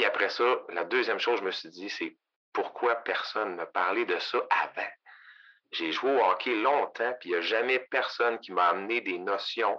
Puis après ça, la deuxième chose, je me suis dit, c'est pourquoi personne ne m'a parlé de ça avant? J'ai joué au hockey longtemps, puis il n'y a jamais personne qui m'a amené des notions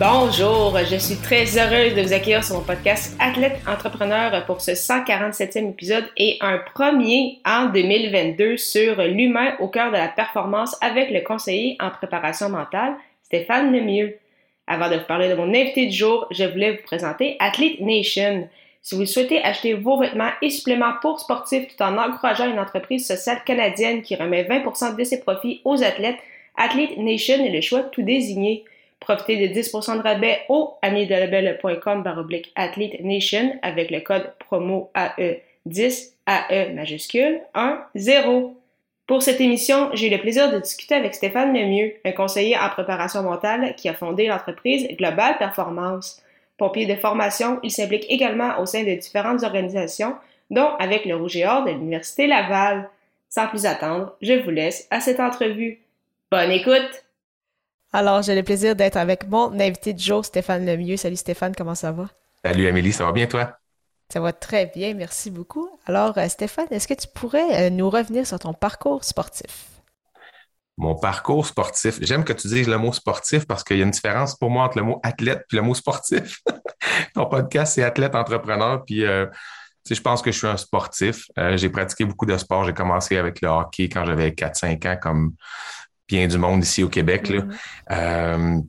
Bonjour, je suis très heureuse de vous accueillir sur mon podcast Athlète Entrepreneur pour ce 147e épisode et un premier en 2022 sur l'humain au cœur de la performance avec le conseiller en préparation mentale, Stéphane Lemieux. Avant de vous parler de mon invité du jour, je voulais vous présenter Athlete Nation. Si vous souhaitez acheter vos vêtements et suppléments pour sportifs tout en encourageant une entreprise sociale canadienne qui remet 20% de ses profits aux athlètes, Athlete Nation est le choix tout désigné. Profitez de 10% de rabais au amidelabel.com baroblique Athlete Nation avec le code promo AE10 AE majuscule 1 0. Pour cette émission, j'ai eu le plaisir de discuter avec Stéphane Lemieux, un conseiller en préparation mentale qui a fondé l'entreprise Global Performance. Pompier de formation, il s'implique également au sein de différentes organisations, dont avec le Rouge et Or de l'Université Laval. Sans plus attendre, je vous laisse à cette entrevue. Bonne écoute! Alors, j'ai le plaisir d'être avec mon invité de jour, Stéphane Lemieux. Salut Stéphane, comment ça va? Salut Amélie, ça va bien toi? Ça va très bien, merci beaucoup. Alors, euh, Stéphane, est-ce que tu pourrais euh, nous revenir sur ton parcours sportif? mon parcours sportif. J'aime que tu dises le mot sportif parce qu'il y a une différence pour moi entre le mot athlète et le mot sportif. Ton podcast, c'est athlète entrepreneur. Puis, euh, je pense que je suis un sportif. Euh, j'ai pratiqué beaucoup de sports. J'ai commencé avec le hockey quand j'avais 4-5 ans, comme bien du monde ici au Québec. Là. Mm-hmm. Euh,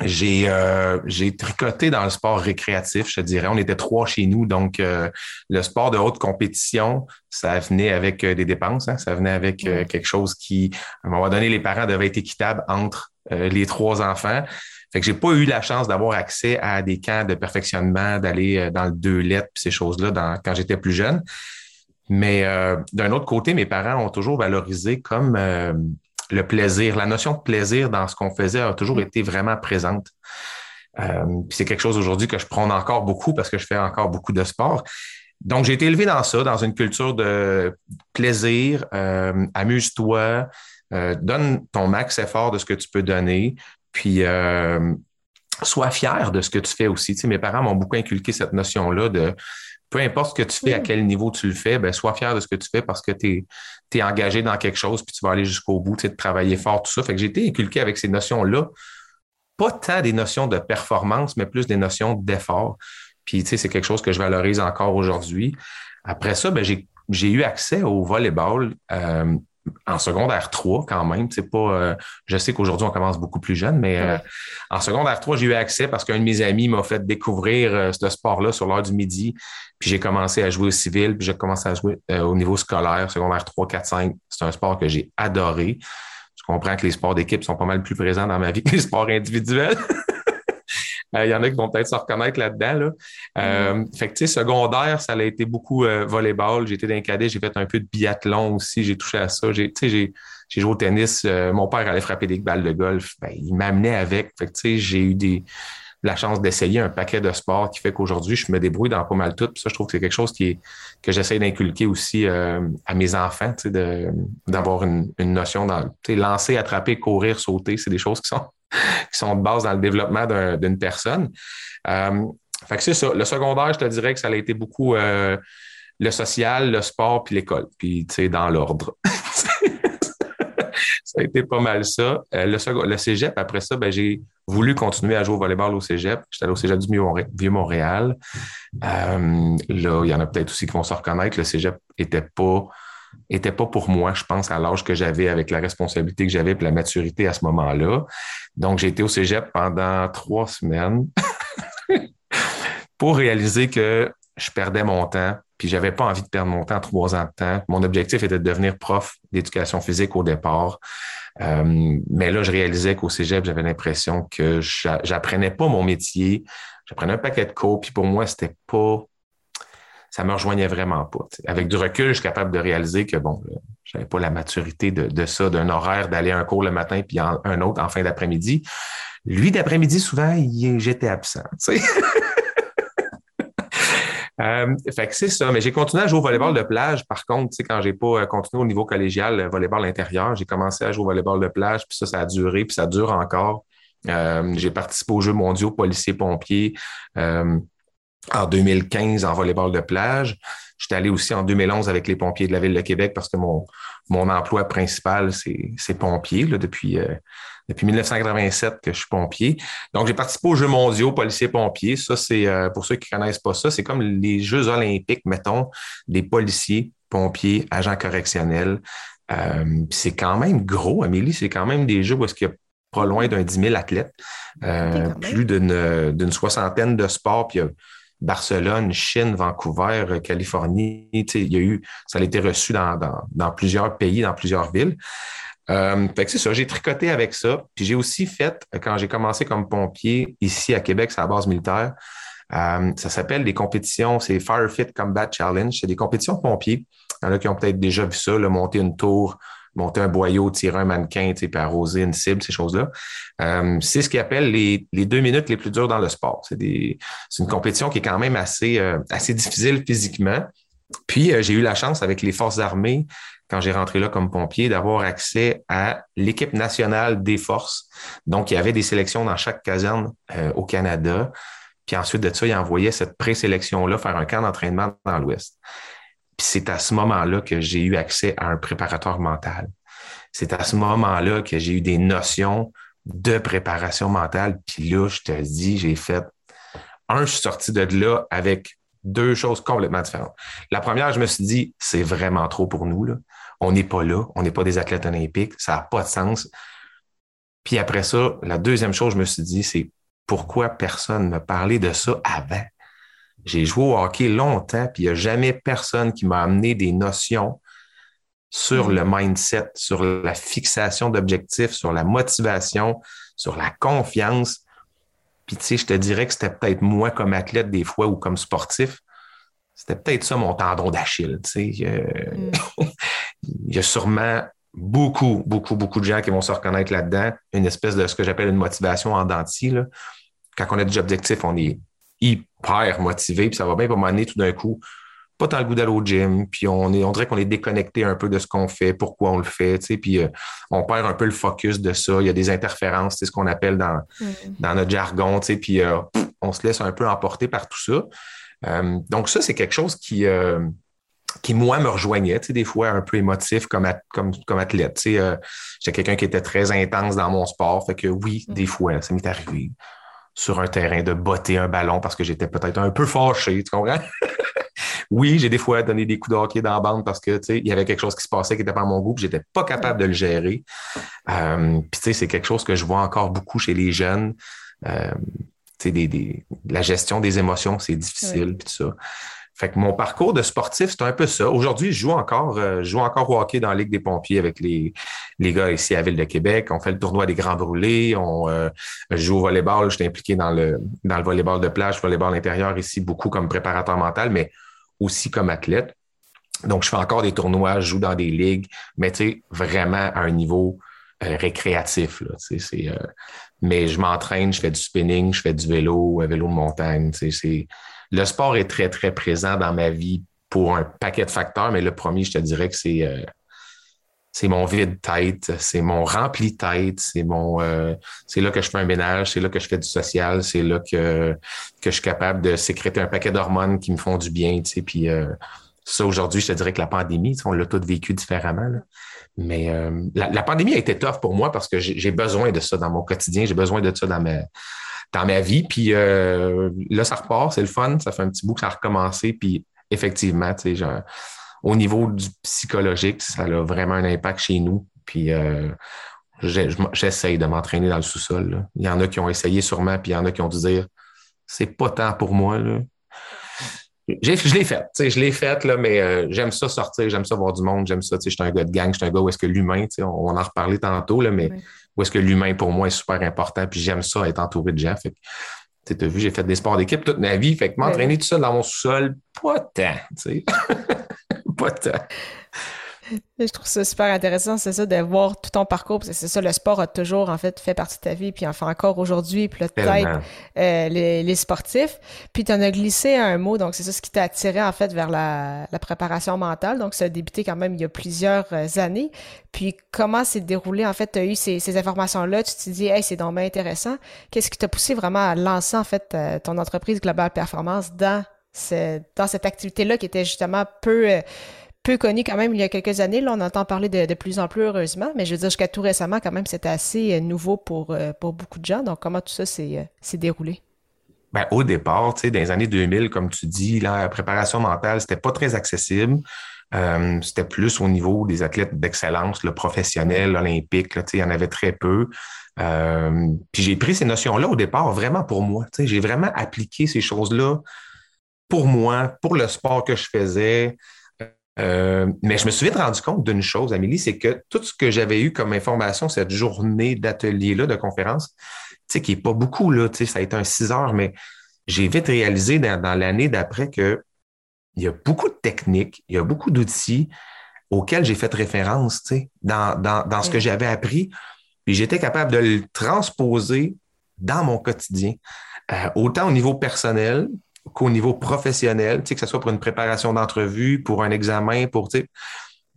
j'ai euh, j'ai tricoté dans le sport récréatif, je te dirais. On était trois chez nous, donc euh, le sport de haute compétition, ça venait avec euh, des dépenses, hein. ça venait avec quelque chose qui, à un moment donné, les parents devaient être équitables entre les trois enfants. Fait que j'ai pas eu la chance d'avoir accès à des camps de perfectionnement, d'aller dans le deux lettres, ces choses-là quand j'étais plus jeune. Mais d'un autre côté, mes parents ont toujours valorisé comme le plaisir, la notion de plaisir dans ce qu'on faisait a toujours mm. été vraiment présente. Euh, c'est quelque chose aujourd'hui que je prends encore beaucoup parce que je fais encore beaucoup de sport. Donc, j'ai été élevé dans ça, dans une culture de plaisir, euh, amuse-toi, euh, donne ton max effort de ce que tu peux donner, puis sois fier de ce que tu fais aussi. Tu mes parents m'ont beaucoup inculqué cette notion-là de peu importe ce que tu fais, à quel niveau tu le fais, ben, sois fier de ce que tu fais parce que tu es, engagé dans quelque chose, puis tu vas aller jusqu'au bout, tu sais, de travailler fort, tout ça. Fait que j'ai été inculqué avec ces notions-là. Pas tant des notions de performance, mais plus des notions d'effort. Puis, tu sais, c'est quelque chose que je valorise encore aujourd'hui. Après ça, ben, j'ai eu accès au volleyball. Euh, en secondaire 3 quand même. C'est pas, euh, je sais qu'aujourd'hui, on commence beaucoup plus jeune, mais euh, en secondaire 3, j'ai eu accès parce qu'un de mes amis m'a fait découvrir euh, ce sport-là sur l'heure du midi. Puis j'ai commencé à jouer au civil, puis j'ai commencé à jouer au niveau scolaire, secondaire 3, 4, 5. C'est un sport que j'ai adoré. Je comprends que les sports d'équipe sont pas mal plus présents dans ma vie que les sports individuels. Il y en a qui vont peut-être se reconnaître là-dedans. Là. Mm-hmm. fait que, tu sais, secondaire, ça a été beaucoup volleyball. J'ai été d'un cadet, j'ai fait un peu de biathlon aussi, j'ai touché à ça. J'ai, tu sais, j'ai, j'ai joué au tennis. Euh, mon père allait frapper des balles de golf. Ben, il m'amenait avec. Fait que, j'ai eu des, la chance d'essayer un paquet de sports qui fait qu'aujourd'hui, je me débrouille dans pas mal tout. Puis ça, je trouve que c'est quelque chose qui est, que j'essaie d'inculquer aussi euh, à mes enfants, d'avoir une, une notion dans lancer, attraper, courir, sauter. C'est des choses qui sont, qui sont de base dans le développement d'une personne. Euh, fait que c'est ça. Le secondaire, je te dirais que ça a été beaucoup le social, le sport, puis l'école. Puis, tu sais, dans l'ordre. ça a été pas mal ça. Euh, le, le, cégep, après ça, ben, j'ai voulu continuer à jouer au volleyball au cégep. J'étais allé au cégep du Vieux-Montréal. Euh, là, il y en a peut-être aussi qui vont se reconnaître. Le cégep était pas était pas pour moi, je pense, à l'âge que j'avais, avec la responsabilité que j'avais et la maturité à ce moment-là. Donc, j'ai été au cégep pendant trois semaines pour réaliser que je perdais mon temps, puis j'avais pas envie de perdre mon temps trois ans de temps. Mon objectif était de devenir prof d'éducation physique au départ. Euh, mais là, je réalisais qu'au cégep, j'avais l'impression que j'apprenais pas mon métier. J'apprenais un paquet de cours, puis pour moi, c'était pas ça me rejoignait vraiment pas. Avec du recul, je suis capable de réaliser que bon, j'avais pas la maturité de, ça, d'un horaire d'aller un cours le matin puis un autre en fin d'après-midi. Lui, d'après-midi, souvent, j'étais absent. Euh, fait que c'est ça. Mais j'ai continué à jouer au volleyball de plage. Par contre, quand j'ai pas euh, continué au niveau collégial, le volleyball intérieur, j'ai commencé à jouer au volleyball de plage, puis ça, ça a duré, puis ça dure encore. Euh, j'ai participé aux Jeux mondiaux policiers-pompiers en 2015 en volleyball de plage. J'étais allé aussi en 2011 avec les pompiers de la Ville de Québec parce que mon, mon emploi principal, c'est pompier là, depuis, euh, depuis 1987 que je suis pompier. Donc, j'ai participé aux Jeux mondiaux policiers-pompiers. Ça, c'est euh, pour ceux qui connaissent pas ça, c'est comme les Jeux olympiques, mettons, des policiers, pompiers, agents correctionnels. Euh, c'est quand même gros, Amélie. C'est quand même des jeux où est-ce qu'il y a pas loin d'un 10 000 athlètes, plus d'une soixantaine de sports, puis Barcelone, Chine, Vancouver, Californie. Il ça a été reçu dans, plusieurs pays, dans plusieurs villes. Euh, c'est ça, j'ai tricoté avec ça. Puis j'ai aussi fait, quand j'ai commencé comme pompier ici à Québec, c'est la base militaire, euh, ça s'appelle des compétitions, c'est Firefit Combat Challenge. C'est des compétitions de pompiers. Il y en a qui ont peut-être déjà vu ça, monter une tour, monter un boyau, tirer un mannequin, puis arroser une cible, ces choses-là. Euh, c'est ce qu'ils appellent les, les, deux minutes les plus dures dans le sport. C'est une compétition qui est quand même assez, euh, assez difficile physiquement. Puis euh, j'ai eu la chance avec les forces armées, quand j'ai rentré là comme pompier, d'avoir accès à l'équipe nationale des forces. Donc, il y avait des sélections dans chaque caserne au Canada. Puis ensuite de ça, ils envoyaient cette présélection-là faire un camp d'entraînement dans l'Ouest. Puis c'est à ce moment-là que j'ai eu accès à un préparateur mental. C'est à ce moment-là que j'ai eu des notions de préparation mentale. Puis là, je te dis, j'ai fait un, je suis sorti de là avec deux choses complètement différentes. La première, je me suis dit, c'est vraiment trop pour nous. Là. On n'est pas là, on n'est pas des athlètes olympiques, ça n'a pas de sens. Puis après ça, la deuxième chose, je me suis dit, c'est pourquoi personne ne parlait de ça avant? J'ai joué au hockey longtemps, puis il n'y a jamais personne qui m'a amené des notions sur le mindset, sur la fixation d'objectifs, sur la motivation, sur la confiance. Puis tu sais, je te dirais que c'était peut-être moi comme athlète des fois ou comme sportif. C'était peut-être ça mon tendon d'Achille. Tu sais. il y a sûrement beaucoup, beaucoup, beaucoup de gens qui vont se reconnaître là-dedans. Une espèce de ce que j'appelle une motivation en dentier. Quand on a des objectifs, on est hyper motivé, puis ça va bien pour m'amener tout d'un coup, pas tant le goût d'aller au gym, puis on, est, on dirait qu'on est déconnecté un peu de ce qu'on fait, pourquoi on le fait, tu sais, puis euh, on perd un peu le focus de ça. Il y a des interférences, c'est ce qu'on appelle dans, mm. dans notre jargon, tu sais, puis euh, on se laisse un peu emporter par tout ça. Euh, donc ça, c'est quelque chose qui, qui, moi, me rejoignait, tu sais, des fois un peu émotif comme, comme, comme athlète. Tu sais, j'étais quelqu'un qui était très intense dans mon sport, fait que oui, mm. des fois, ça m'est arrivé sur un terrain de botter un ballon parce que j'étais peut-être un peu fâché, tu comprends? oui, j'ai des fois donné des coups de hockey dans la bande parce que, tu sais, il y avait quelque chose qui se passait qui n'était pas à mon goût, j'étais pas capable de le gérer. Euh, puis, tu sais, c'est quelque chose que je vois encore beaucoup chez les jeunes. Euh, tu sais, des, la gestion des émotions, c'est difficile, puis tout ça. Fait que mon parcours de sportif, c'est un peu ça. Aujourd'hui, je joue encore, euh, je joue encore au hockey dans la Ligue des pompiers avec les, les gars ici à Ville de Québec. On fait le tournoi des grands brûlés. On euh, joue au volleyball. Je suis impliqué dans le, dans le volleyball de plage, volleyball intérieur ici, beaucoup comme préparateur mental, mais aussi comme athlète. Donc, je fais encore des tournois, je joue dans des ligues, mais tu sais, vraiment à un niveau euh, récréatif. Là, c'est, mais je m'entraîne, je fais du spinning, je fais du vélo, vélo de montagne. C'est, le sport est très, très présent dans ma vie pour un paquet de facteurs, mais le premier, je te dirais que c'est euh, c'est mon vide-tête, c'est mon rempli-tête, c'est mon euh, c'est là que je fais un ménage, c'est là que je fais du social, c'est là que, que je suis capable de sécréter un paquet d'hormones qui me font du bien, tu sais, puis euh, ça, aujourd'hui, je te dirais que la pandémie, on l'a tout vécu différemment. Mais la, la, pandémie a été tough pour moi parce que j'ai besoin de ça dans mon quotidien, j'ai besoin de ça dans ma, dans ma vie. Puis euh, là, ça repart, c'est le fun. Ça fait un petit bout que ça a recommencé. Puis effectivement, tu sais, au niveau du psychologique, ça a vraiment un impact chez nous. Puis euh, j'essaye de m'entraîner dans le sous-sol. Il y en a qui ont essayé sûrement, puis il y en a qui ont dû dire c'est pas tant pour moi. Je l'ai fait, je l'ai fait, là, mais euh, j'aime ça sortir, j'aime ça voir du monde, j'aime ça, je suis un gars de gang, je suis un gars où est-ce que l'humain, on, on en reparlait tantôt, là, mais où est-ce que l'humain pour moi est super important, puis j'aime ça être entouré de gens. Fait tu as vu, j'ai fait des sports d'équipe toute ma vie, fait que m'entraîner tout seul dans mon sous-sol, pas tant, tu sais. pas tant. Je trouve ça super intéressant, c'est ça, de voir tout ton parcours. C'est ça, le sport a toujours, en fait, fait partie de ta vie, puis en fait encore aujourd'hui, puis peut-être euh, les, sportifs. Puis tu en as glissé un mot, donc c'est ça ce qui t'a attiré, en fait, vers la, préparation mentale. Donc, ça a débuté quand même il y a plusieurs euh, années. Puis comment s'est déroulé, en fait, tu as eu ces, informations-là, tu t'es dit, hey, c'est donc bien intéressant. Qu'est-ce qui t'a poussé vraiment à lancer, en fait, euh, ton entreprise Global Performance dans, dans cette activité-là qui était justement peu peu connu quand même il y a quelques années. Là, on entend parler de, plus en plus heureusement, mais je veux dire, jusqu'à tout récemment, quand même, c'était assez euh, nouveau pour, euh, pour beaucoup de gens. Donc, comment tout ça s'est euh, déroulé? Ben, au départ, tu sais, dans les années 2000, comme tu dis, la préparation mentale, c'était pas très accessible. c'était plus au niveau des athlètes d'excellence, le professionnel, olympique, il y en avait très peu. puis j'ai pris ces notions-là au départ vraiment pour moi. J'ai vraiment appliqué ces choses-là pour moi, pour le sport que je faisais. Euh, mais je me suis vite rendu compte d'une chose, Amélie, c'est que tout ce que j'avais eu comme information cette journée d'atelier-là, de conférence, tu sais, qui n'est pas beaucoup, là, tu sais, ça a été un six heures, mais j'ai vite réalisé dans, l'année d'après que il y a beaucoup de techniques, il y a beaucoup d'outils auxquels j'ai fait référence, tu sais, dans, dans, ce que j'avais appris, puis j'étais capable de le transposer dans mon quotidien, euh, autant au niveau personnel qu'au niveau professionnel, que ce soit pour une préparation d'entrevue, pour un examen, pour,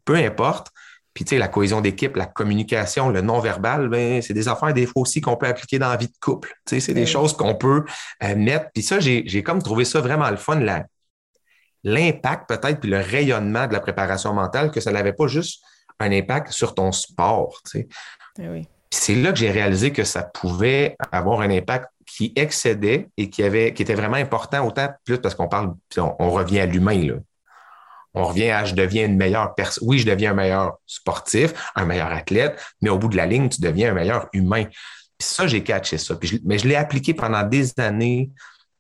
peu importe. Puis, tu sais, la cohésion d'équipe, la communication, le non-verbal, ben, c'est des affaires des fois aussi qu'on peut appliquer dans la vie de couple. Tu sais, c'est des choses qu'on peut euh, mettre. Puis ça, j'ai comme trouvé ça vraiment le fun, l'impact peut-être, puis le rayonnement de la préparation mentale, que ça n'avait pas juste un impact sur ton sport. Tu sais. Oui. c'est là que j'ai réalisé que ça pouvait avoir un impact qui excédait et qui, avait, qui était vraiment important, autant plus parce qu'on parle, on, revient à l'humain. On revient à je deviens une meilleure personne. Oui, je deviens un meilleur sportif, un meilleur athlète, mais au bout de la ligne, tu deviens un meilleur humain. Ça, j'ai catché ça. mais je l'ai appliqué pendant des années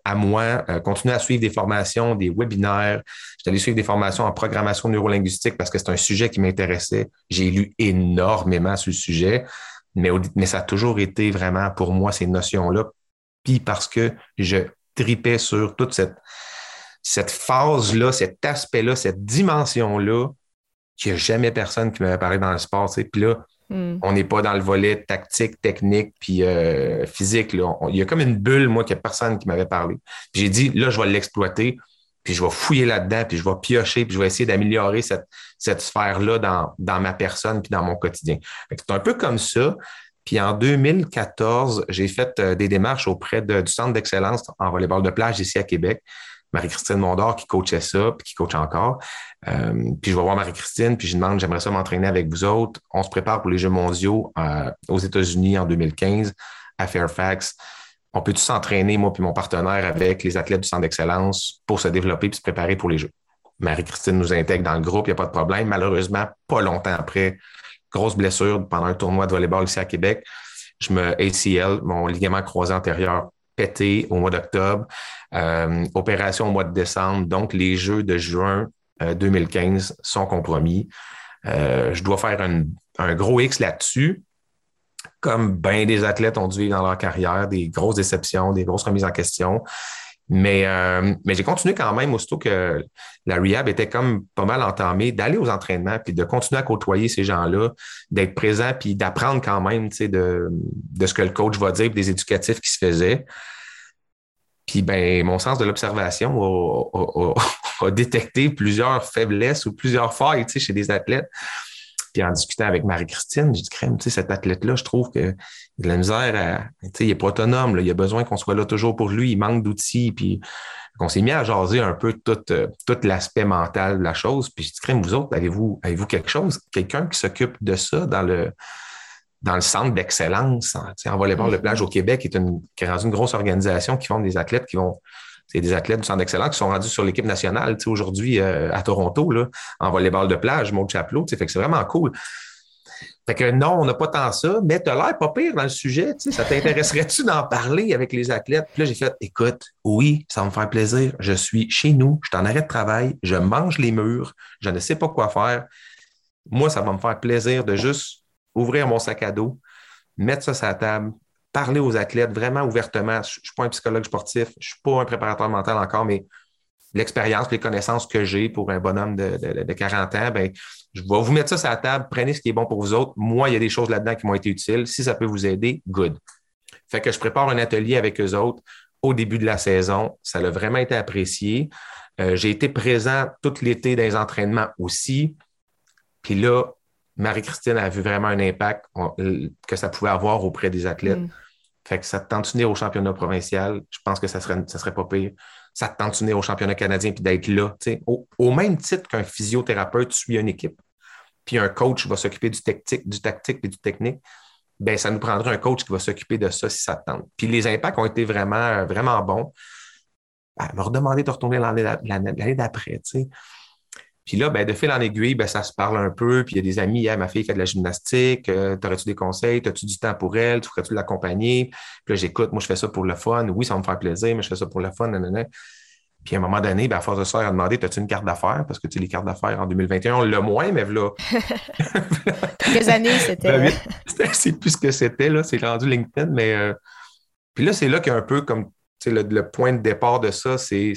à moi, euh, continuer à suivre des formations, des webinaires. J'allais suivre des formations en programmation neurolinguistique parce que c'est un sujet qui m'intéressait. J'ai lu énormément sur le sujet, mais ça a toujours été vraiment pour moi ces notions-là puis parce que je tripais sur toute cette, cette phase-là, cet aspect-là, cette dimension-là, qu'il n'y a jamais personne qui m'avait parlé dans le sport. Puis là, hmm. on n'est pas dans le volet tactique, technique, puis euh, physique. Là. il y a comme une bulle, moi, qu'il n'y a personne qui m'avait parlé. J'ai dit, là, je vais l'exploiter, puis je vais fouiller là-dedans, puis je vais piocher, puis je vais essayer d'améliorer cette, cette sphère-là dans, dans ma personne, puis dans mon quotidien. C'est un peu comme ça. Puis en 2014, j'ai fait euh, des démarches auprès du Centre d'excellence en volleyball de plage ici à Québec. Marie-Christine Mondor qui coachait ça, puis qui coach encore. Euh, puis je vais voir Marie-Christine, puis je demande, j'aimerais ça m'entraîner avec vous autres. On se prépare pour les Jeux mondiaux euh, aux États-Unis en 2015 à Fairfax. On peut tous s'entraîner, moi puis mon partenaire, avec les athlètes du Centre d'excellence pour se développer puis se préparer pour les Jeux? Marie-Christine nous intègre dans le groupe, il n'y a pas de problème. Malheureusement, pas longtemps après, grosse blessure pendant un tournoi de volleyball ici à Québec. Je me ACL, mon ligament croisé antérieur pété au mois d'octobre, euh, opération au mois de décembre. Donc, les Jeux de juin 2015 euh, sont compromis. Euh, je dois faire un, gros X là-dessus. Comme bien des athlètes ont dû vivre dans leur carrière, des grosses déceptions, des grosses remises en question. Mais, euh, mais j'ai continué quand même, aussitôt que la rehab était comme pas mal entamée, d'aller aux entraînements, puis de continuer à côtoyer ces gens-là, d'être présent, puis d'apprendre quand même de, de ce que le coach va dire, des éducatifs qui se faisaient. Puis ben, mon sens de l'observation a, détecté plusieurs faiblesses ou plusieurs failles chez des athlètes. Puis en discutant avec Marie-Christine, j'ai dit, crème, tu sais, cet athlète-là, je trouve que de la misère à, tu sais, il n'est pas autonome, là, il a besoin qu'on soit là toujours pour lui, il manque d'outils, puis on s'est mis à jaser un peu tout, euh, tout l'aspect mental de la chose. Puis je dis, crème, vous autres, avez-vous, avez-vous quelque chose, quelqu'un qui s'occupe de ça dans le, dans le centre d'excellence, en, en volleyball de plage au Québec, qui est, une, qui est une grosse organisation qui font des athlètes qui vont c'est des athlètes du centre d'excellence qui sont rendus sur l'équipe nationale aujourd'hui euh, à Toronto, là, en volleyball de plage, Maud Chapelot. Fait que c'est vraiment cool. Fait que non, on n'a pas tant ça, mais tu as l'air pas pire dans le sujet. Ça t'intéresserait-tu d'en parler avec les athlètes? Puis là, j'ai fait, écoute, oui, ça va me faire plaisir. Je suis chez nous, je suis en arrêt de travail, je mange les murs, je ne sais pas quoi faire. Moi, ça va me faire plaisir de juste ouvrir mon sac à dos, mettre ça sur la table, parler aux athlètes vraiment ouvertement. Je ne suis pas un psychologue sportif, je ne suis pas un préparateur mental encore, mais l'expérience, les connaissances que j'ai pour un bonhomme de, 40 ans, ben, je vais vous mettre ça sur la table, prenez ce qui est bon pour vous autres. Moi, il y a des choses là-dedans qui m'ont été utiles. Si ça peut vous aider, good. Fait que je prépare un atelier avec eux autres au début de la saison. Ça a vraiment été apprécié. Euh, j'ai été présent tout l'été dans les entraînements aussi. Puis là, Marie-Christine a vu vraiment un impact que ça pouvait avoir auprès des athlètes. Mm. Fait que ça te tente de au championnat provincial? Je pense que ça serait, ça serait pas pire ça te tente au championnat canadien puis d'être là. Au, au, même titre qu'un physiothérapeute suit une équipe, puis un coach va s'occuper du tactique, du tactique et du technique, ben ça nous prendrait un coach qui va s'occuper de ça si ça te tente. Puis les impacts ont été vraiment, vraiment bons. Ben, elle m'a redemandé de retourner l'année d'après. Puis là, ben, de fil en aiguille, ben, ça se parle un peu. Puis il y a des amis, ma fille fait de la gymnastique, euh, t'aurais-tu des conseils, as-tu du temps pour elle, tu ferais-tu l'accompagner? Puis là, j'écoute, moi, je fais ça pour le fun. Oui, ça va me faire plaisir, mais je fais ça pour le fun. Puis à un moment donné, ben, à force de ça, elle a demandé As-tu une carte d'affaires? Parce que tu sais, les cartes d'affaires en 2021, on l'a moins, mais là. Quelques années, c'était. Ben c'est plus ce que c'était, là. C'est rendu LinkedIn, mais. Euh, puis là, c'est là qu'il y a un peu comme. Le, le point de départ de ça, c'est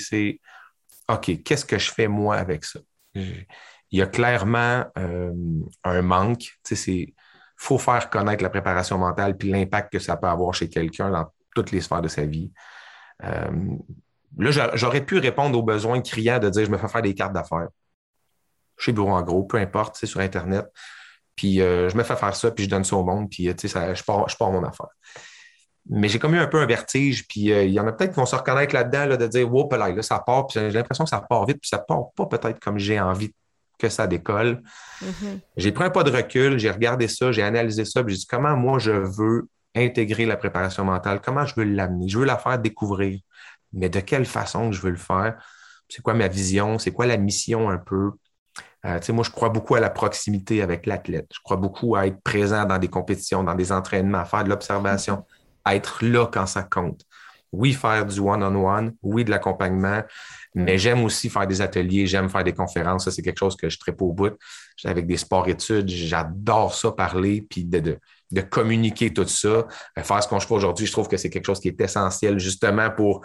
OK, qu'est-ce que je fais moi avec ça? Il y a clairement euh, un manque. Il faut faire connaître la préparation mentale puis l'impact que ça peut avoir chez quelqu'un dans toutes les sphères de sa vie. Euh, là, j'aurais pu répondre aux besoins criants de dire je me fais faire des cartes d'affaires. Chez Bureau en gros, peu importe, c'est sur Internet. Puis euh, je me fais faire ça, puis je donne ça au monde, puis ça, je, pars, je pars mon affaire. Mais j'ai comme eu un peu un vertige, puis euh, il y en a peut-être qui vont se reconnaître là-dedans, de dire Wow, là, ça part, puis j'ai l'impression que ça part vite, puis ça part pas peut-être comme j'ai envie que ça décolle. Mm-hmm. J'ai pris un pas de recul, j'ai regardé ça, j'ai analysé ça, puis j'ai dit comment moi je veux intégrer la préparation mentale, comment je veux l'amener, je veux la faire découvrir, mais de quelle façon je veux le faire, c'est quoi ma vision, c'est quoi la mission un peu? Euh, moi, je crois beaucoup à la proximité avec l'athlète. Je crois beaucoup à être présent dans des compétitions, dans des entraînements, à faire de l'observation. Être là quand ça compte. Oui, faire du one-on-one, oui, de l'accompagnement, mais j'aime aussi faire des ateliers, j'aime faire des conférences. Ça, c'est quelque chose que je pas au bout. Avec des sports-études, j'adore ça parler, puis de, de, communiquer tout ça. Euh, faire ce qu'on fait aujourd'hui, je trouve que c'est quelque chose qui est essentiel justement pour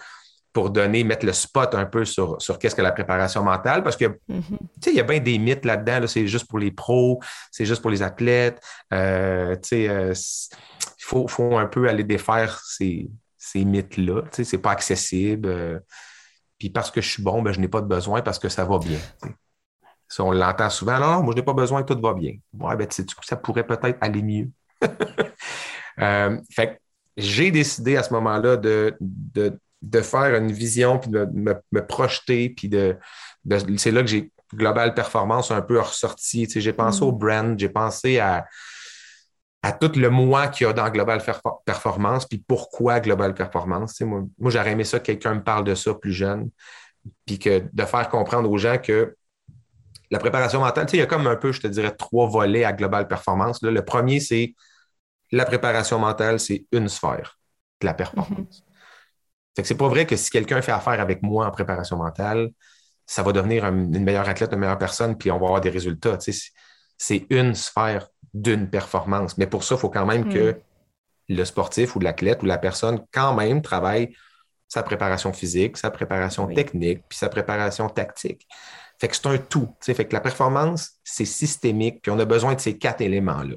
pour donner, mettre le spot un peu sur, sur qu'est-ce que la préparation mentale, parce que, mm-hmm. il y a bien des mythes là-dedans, c'est juste pour les pros, c'est juste pour les athlètes, euh, euh il faut, un peu aller défaire ces, mythes-là. Tu sais, c'est pas accessible. Euh, puis parce que je suis bon, ben, je n'ai pas de besoin parce que ça va bien. on l'entend souvent. Non, moi, je n'ai pas besoin, tout va bien. Ouais, ben, du coup, ça pourrait peut-être aller mieux? Euh, fait j'ai décidé à ce moment-là de, de, faire une vision, puis de me, projeter, puis de, c'est là que j'ai Global Performance un peu ressorti. j'ai pensé mm. au brand, j'ai pensé à, à tout le moi qu'il y a dans Global Performance, puis pourquoi Global Performance. moi, moi j'aurais aimé ça que quelqu'un me parle de ça plus jeune, puis que de faire comprendre aux gens que la préparation mentale, il y a comme un peu, je te dirais, trois volets à Global Performance. le premier, c'est la préparation mentale, c'est une sphère de la performance. Ce mm-hmm. c'est pas vrai que si quelqu'un fait affaire avec moi en préparation mentale, ça va devenir une meilleure athlète, une meilleure personne, puis on va avoir des résultats. C'est une sphère d'une performance. Mais pour ça, il faut quand même que hmm. le sportif ou l'athlète ou la personne, quand même, travaille sa préparation physique, sa préparation technique, puis sa préparation tactique. Fait que c'est un tout. Fait que la performance, c'est systémique, puis on a besoin de ces quatre éléments-là.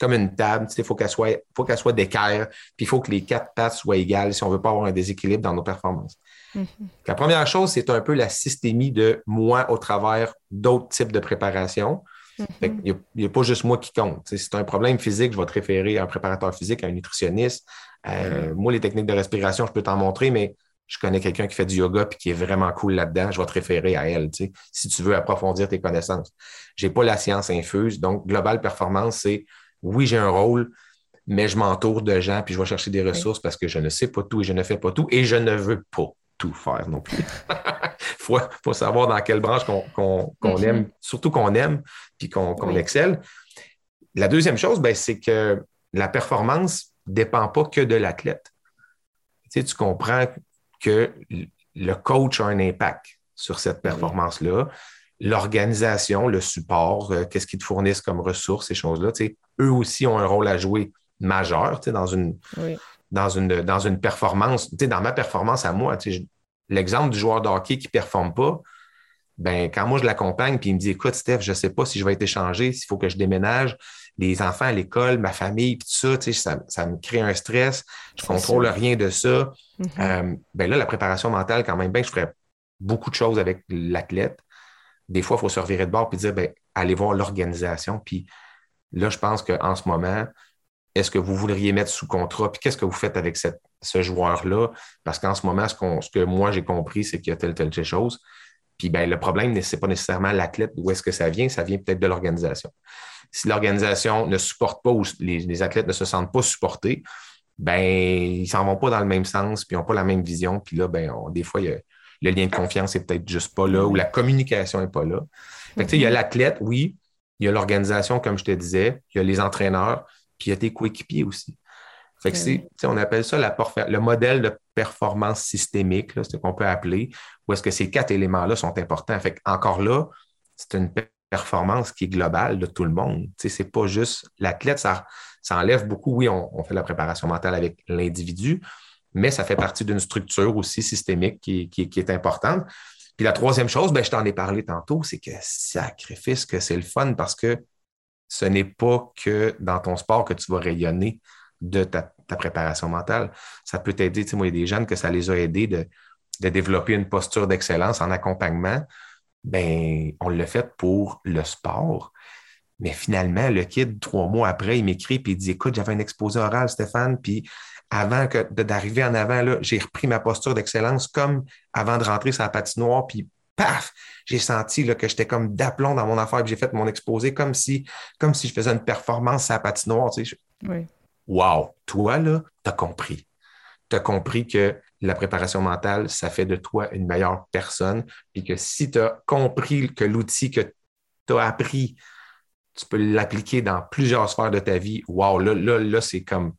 Comme une table, il faut qu'elle soit, faut qu'elle soit d'équerre, puis il faut que les quatre pattes soient égales si on ne veut pas avoir un déséquilibre dans nos performances. Mm-hmm. La première chose, c'est un peu la systémie de moi au travers d'autres types de préparation. Mhm. Il n'y a, pas juste moi qui compte. Si c'est un problème physique, je vais te référer à un préparateur physique, à un nutritionniste. Euh, mhm. Moi, les techniques de respiration, je peux t'en montrer, mais je connais quelqu'un qui fait du yoga et qui est vraiment cool là-dedans, je vais te référer à elle, si tu veux approfondir tes connaissances. Je n'ai pas la science infuse. Donc, Global Performance, c'est oui, j'ai un rôle, mais je m'entoure de gens puis je vais chercher des ressources parce que je ne sais pas tout et je ne fais pas tout et je ne veux pas tout faire non plus. Il faut, savoir dans quelle branche qu'on mm-hmm. aime, surtout qu'on aime, puis qu'on excelle. la deuxième chose, ben, c'est que la performance ne dépend pas que de l'athlète. Tu, sais, tu comprends que le coach a un impact sur cette performance-là. L'organisation, le support, euh, qu'est-ce qu'ils te fournissent comme ressources, ces choses-là, tu sais, eux aussi ont un rôle à jouer majeur tu sais, dans, une, dans, une, dans une performance. Dans ma performance à moi, l'exemple du joueur de hockey qui ne performe pas, ben, quand moi je l'accompagne, puis il me dit Écoute, Steph, je ne sais pas si je vais être échangé, s'il faut que je déménage, les enfants à l'école, ma famille, puis tout ça, ça, ça, me crée un stress, je ne contrôle rien de ça. Mm-hmm. Euh, ben là, la préparation mentale, quand même, ben, je ferais beaucoup de choses avec l'athlète. Des fois, il faut se revirer de bord et dire ben, allez voir l'organisation. Puis là, je pense qu'en ce moment, est-ce que vous voudriez mettre sous contrat? Puis qu'est-ce que vous faites avec cette, ce joueur-là? Parce qu'en ce moment, ce, ce que moi j'ai compris, c'est qu'il y a telle, telle, telle chose. Puis ben, le problème, ce n'est pas nécessairement l'athlète, d'où est-ce que ça vient, ça vient peut-être de l'organisation. Si l'organisation ne supporte pas ou les, athlètes ne se sentent pas supportés, ben, ils s'en vont pas dans le même sens, puis ils n'ont pas la même vision. Puis là, ben, des fois, le lien de confiance n'est peut-être juste pas là ou la communication n'est pas là. Fait il y a l'athlète, oui, il y a l'organisation, comme je te disais, il y a les entraîneurs, puis il y a tes coéquipiers aussi. Fait que on appelle ça le modèle de performance systémique, c'est ce qu'on peut appeler, où est-ce que ces quatre éléments-là sont importants. Fait encore là, c'est une performance qui est globale de tout le monde. Ce n'est pas juste l'athlète, ça, ça enlève beaucoup. Oui, on, fait la préparation mentale avec l'individu, mais ça fait partie d'une structure aussi systémique qui, est importante. Puis la troisième chose, ben, je t'en ai parlé tantôt, c'est que sacrifice que c'est le fun parce que ce n'est pas que dans ton sport que tu vas rayonner de ta, préparation mentale. Ça peut t'aider. Tu sais, moi, il y a des jeunes que ça les a aidés de, développer une posture d'excellence en accompagnement. Ben, on l'a fait pour le sport. Mais finalement, le kid, trois mois après, il m'écrit et il dit Écoute, j'avais un exposé oral, Stéphane, puis avant d'arriver en avant, j'ai repris ma posture d'excellence comme avant de rentrer sur la patinoire, puis paf, j'ai senti là, que j'étais comme d'aplomb dans mon affaire, puis j'ai fait mon exposé comme si, comme si je faisais une performance à la patinoire. Tu sais. Oui. Wow, toi, là, tu as compris. Tu as compris que la préparation mentale, ça fait de toi une meilleure personne. Et que si tu as compris que l'outil que tu as appris, tu peux l'appliquer dans plusieurs sphères de ta vie, wow, là, là, là c'est comme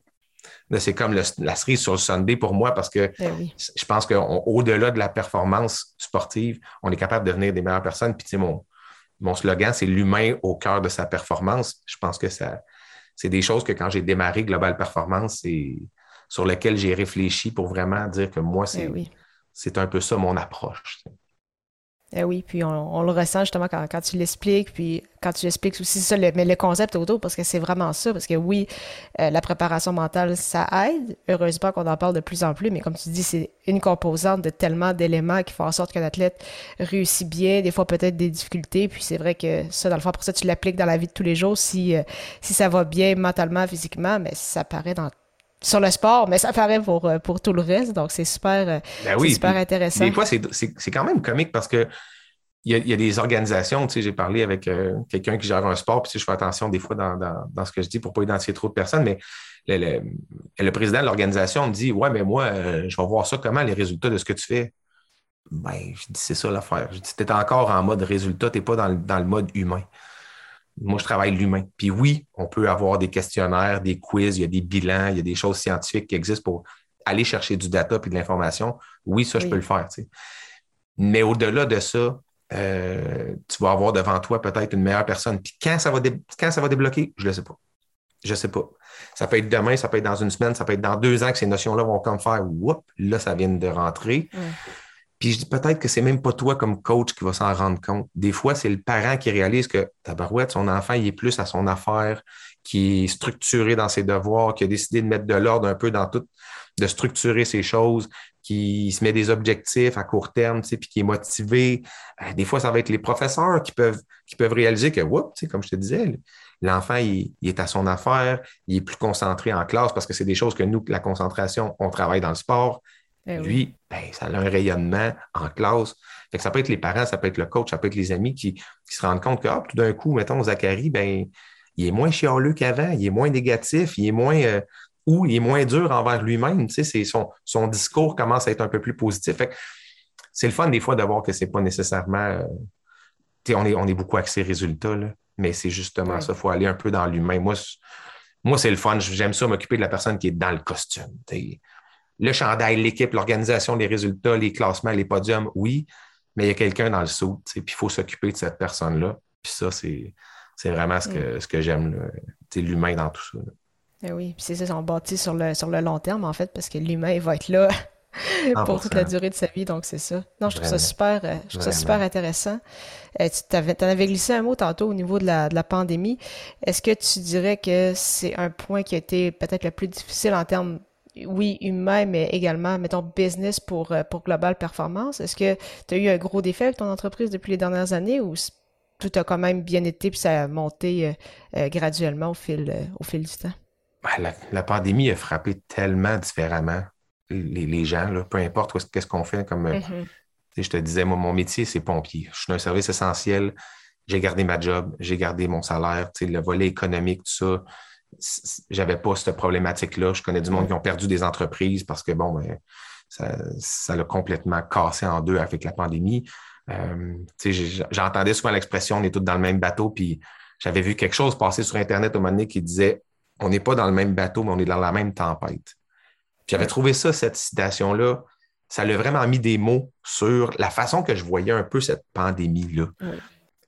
c'est comme la cerise sur le Sunday pour moi parce que ben je pense qu'au-delà de la performance sportive, on est capable de devenir des meilleures personnes. Puis, tu sais, mon, mon slogan, c'est l'humain au cœur de sa performance. Je pense que ça, c'est des choses que quand j'ai démarré Global Performance, c'est sur lesquelles j'ai réfléchi pour vraiment dire que moi, c'est eh un peu ça mon approche. Eh oui, puis on, le ressent justement quand, tu l'expliques, puis quand tu expliques aussi ça, mais le concept autour, parce que c'est vraiment ça, parce que oui, euh, la préparation mentale, ça aide. Heureusement qu'on en parle de plus en plus, mais comme tu dis, c'est une composante de tellement d'éléments qui font en sorte qu'un athlète réussit bien, des fois peut-être des difficultés, puis c'est vrai que ça, dans le fond, pour ça, tu l'appliques dans la vie de tous les jours, si, euh, si ça va bien mentalement, physiquement, mais ça paraît dans sur le sport, mais ça paraît pour, euh, pour tout le reste. Donc, c'est super, euh, ben super intéressant. Des fois, c'est quand même comique parce que il y, a, des organisations, tu sais, j'ai parlé avec euh, quelqu'un qui gère un sport, puis je fais attention des fois dans, ce que je dis pour ne pas identifier trop de personnes, mais le, président de l'organisation me dit Ouais, mais moi, je vais voir ça comment les résultats de ce que tu fais. Ben, je dis c'est ça l'affaire. Je dis, tu es encore en mode résultat, tu n'es pas dans le mode humain. Moi, je travaille l'humain. Puis oui, on peut avoir des questionnaires, des quiz, il y a des bilans, il y a des choses scientifiques qui existent pour aller chercher du data et de l'information. Oui, ça, je peux le faire. Mais au-delà de ça, euh, tu vas avoir devant toi peut-être une meilleure personne. Puis quand ça va, quand ça va débloquer, je ne le sais pas. Je ne sais pas. Ça peut être demain, ça peut être dans une semaine, ça peut être dans deux ans que ces notions-là vont comme faire Oups, là, ça vient de rentrer. Puis je dis peut-être que c'est même pas toi comme coach qui va s'en rendre compte. Des fois, c'est le parent qui réalise que tabarouette, son enfant, il est plus à son affaire, qui est structuré dans ses devoirs, qui a décidé de mettre de l'ordre un peu dans tout, de structurer ses choses, qui se met des objectifs à court terme, tu sais, puis qui est motivé. Euh, des fois, ça va être les professeurs qui peuvent, qui peuvent réaliser que, tu sais, comme je te disais, l'enfant, il, est à son affaire, il est plus concentré en classe parce que c'est des choses que nous, la concentration, on travaille dans le sport. Eh Lui, ben, ça a un rayonnement en classe. Fait que ça peut être les parents, ça peut être le coach, ça peut être les amis qui, se rendent compte que ah, tout d'un coup, mettons, Zachary, ben, il est moins chialeux qu'avant, il est moins négatif, il est moins euh, ou il est moins dur envers lui-même. Tu sais, son, son discours commence à être un peu plus positif. c'est le fun des fois de voir que c'est pas nécessairement. Euh, on, est, on est beaucoup axé résultat, là. mais c'est justement ça. Il faut aller un peu dans l'humain. Moi, moi c'est le fun. J'aime ça m'occuper de la personne qui est dans le costume. Le chandail, l'équipe, l'organisation, les résultats, les classements, les podiums, oui, mais il y a quelqu'un dans le saut, puis il faut s'occuper de cette personne-là. Puis ça, c'est, vraiment ce que, ce que j'aime, l'humain dans tout ça. Eh oui, puis c'est ça, on bâtit sur le, sur le long terme, en fait, parce que l'humain, il va être là pour toute la durée de sa vie, donc c'est ça. Non, je trouve ça super, euh, je trouve ça super intéressant. Euh, tu en avais glissé un mot tantôt au niveau de la, de la pandémie. Est-ce que tu dirais que c'est un point qui a été peut-être le plus difficile en termes oui, humain, mais également, mettons, business pour, euh, pour Global Performance. Est-ce que tu as eu un gros défi avec ton entreprise depuis les dernières années ou tout a quand même bien été puis ça a monté euh, euh, graduellement au fil, au fil du temps? Ben, la, pandémie a frappé tellement différemment les, gens, là, peu importe qu'est-ce qu'on fait. Comme mm-hmm. je te disais, moi, mon métier, c'est pompier. Je suis un service essentiel. J'ai gardé ma job, j'ai gardé mon salaire, le volet économique, tout ça j'avais pas cette problématique-là. Je connais du monde qui ont perdu des entreprises parce que, bon, ben, ça l'a complètement cassé en deux avec la pandémie. Euh, j'entendais souvent l'expression on est tous dans le même bateau, puis j'avais vu quelque chose passer sur Internet au moment donné qui disait on n'est pas dans le même bateau, mais on est dans la même tempête. J'avais trouvé ça, cette citation-là, ça l'a vraiment mis des mots sur la façon que je voyais un peu cette pandémie-là.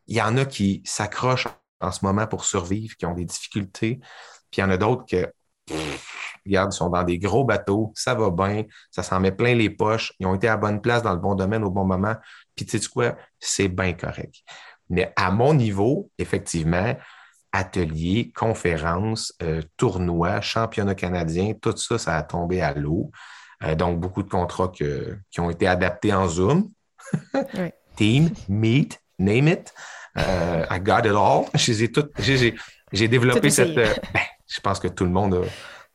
Il y en a qui s'accrochent en ce moment pour survivre, qui ont des difficultés. Puis il y en a d'autres que, regarde, ils sont dans des gros bateaux, ça va bien, ça s'en met plein les poches, ils ont été à bonne place dans le bon domaine au bon moment. Puis tu sais quoi, c'est bien correct. Mais à mon niveau, effectivement, ateliers, conférences, euh, tournois, championnats canadiens, tout ça, ça a tombé à l'eau. Euh, donc, beaucoup de contrats qui ont été adaptés en Zoom. Team, Meet, name it. Euh, I got it all. J'ai développé cette. Euh, ben, je pense que tout le monde,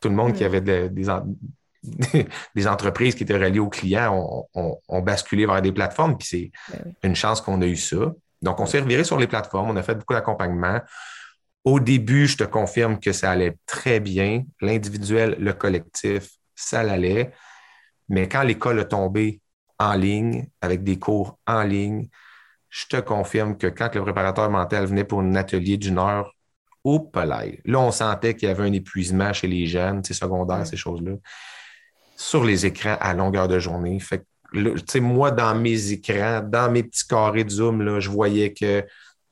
tout le monde qui mm. avait des, des, entreprises qui étaient reliées aux clients ont, basculé vers des plateformes. Puis c'est ben une chance qu'on a eu ça. Donc, on s'est reviré sur les plateformes. On a fait beaucoup d'accompagnement. Au début, je te confirme que ça allait très bien. L'individuel, le collectif, ça l'allait. Mais quand l'école a tombé en ligne, avec des cours en ligne, je te confirme que quand le préparateur mental venait pour un atelier d'une heure, au là, on sentait qu'il y avait un épuisement chez les jeunes, secondaires, ces choses-là, sur les écrans à longueur de journée. Fait que, moi, dans mes écrans, dans mes petits carrés de Zoom, là, je voyais que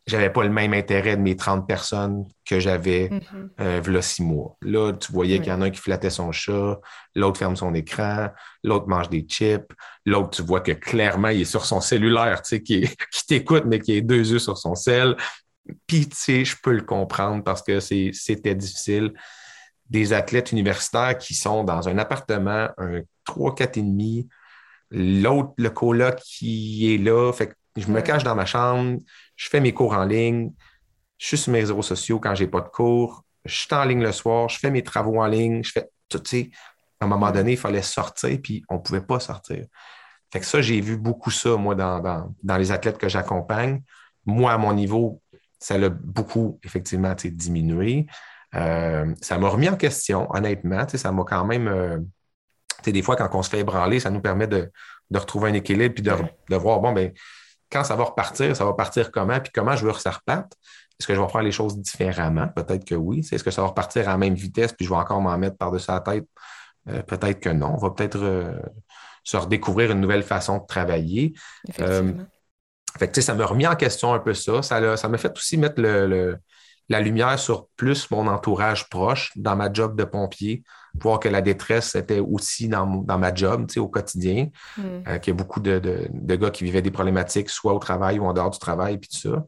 j'avais pas le même intérêt de mes 30 personnes que j'avais mm là six mois. Là, tu voyais qu'il y en a un qui flattait son chat, l'autre ferme son écran, l'autre mange des chips, l'autre, tu vois que clairement, il est sur son cellulaire, tu sais, qui, qui t'écoute, mais qui a deux yeux sur son sel. Puis, tu sais, je peux le comprendre parce que c'était difficile. Des athlètes universitaires qui sont dans un appartement, un 3, 4 et demi, l'autre, le coloc qui est là, fait que je me cache dans ma chambre, je fais mes cours en ligne, je suis sur mes réseaux sociaux quand j'ai pas de cours, je suis en ligne le soir, je fais mes travaux en ligne, je fais tout, tu sais, à un moment donné, il fallait sortir, puis on ne pouvait pas sortir. Fait que ça, j'ai vu beaucoup ça, moi, dans, les athlètes que j'accompagne. Moi, à mon niveau, ça l'a beaucoup, effectivement, diminué. Euh, ça m'a remis en question, honnêtement. Ça m'a quand même. Euh, des fois, quand on se fait ébranler, ça nous permet de, retrouver un équilibre puis de, de voir, bon, ben quand ça va repartir, ça va partir comment, puis comment je veux que ça reparte? Est-ce que je vais faire les choses différemment? Peut-être que oui. Est-ce que ça va repartir à la même vitesse, puis je vais encore m'en mettre par-dessus la tête? Euh, peut-être que non. On va peut-être euh, se redécouvrir une nouvelle façon de travailler. Euh, fait ça m'a remis en question un peu ça. Ça, ça m'a fait aussi mettre le, la lumière sur plus mon entourage proche dans ma job de pompier, voir que la détresse était aussi dans, ma job, au quotidien, hmm. euh, qu'il y a beaucoup de, gars qui vivaient des problématiques, soit au travail ou en dehors du travail, puis tout ça.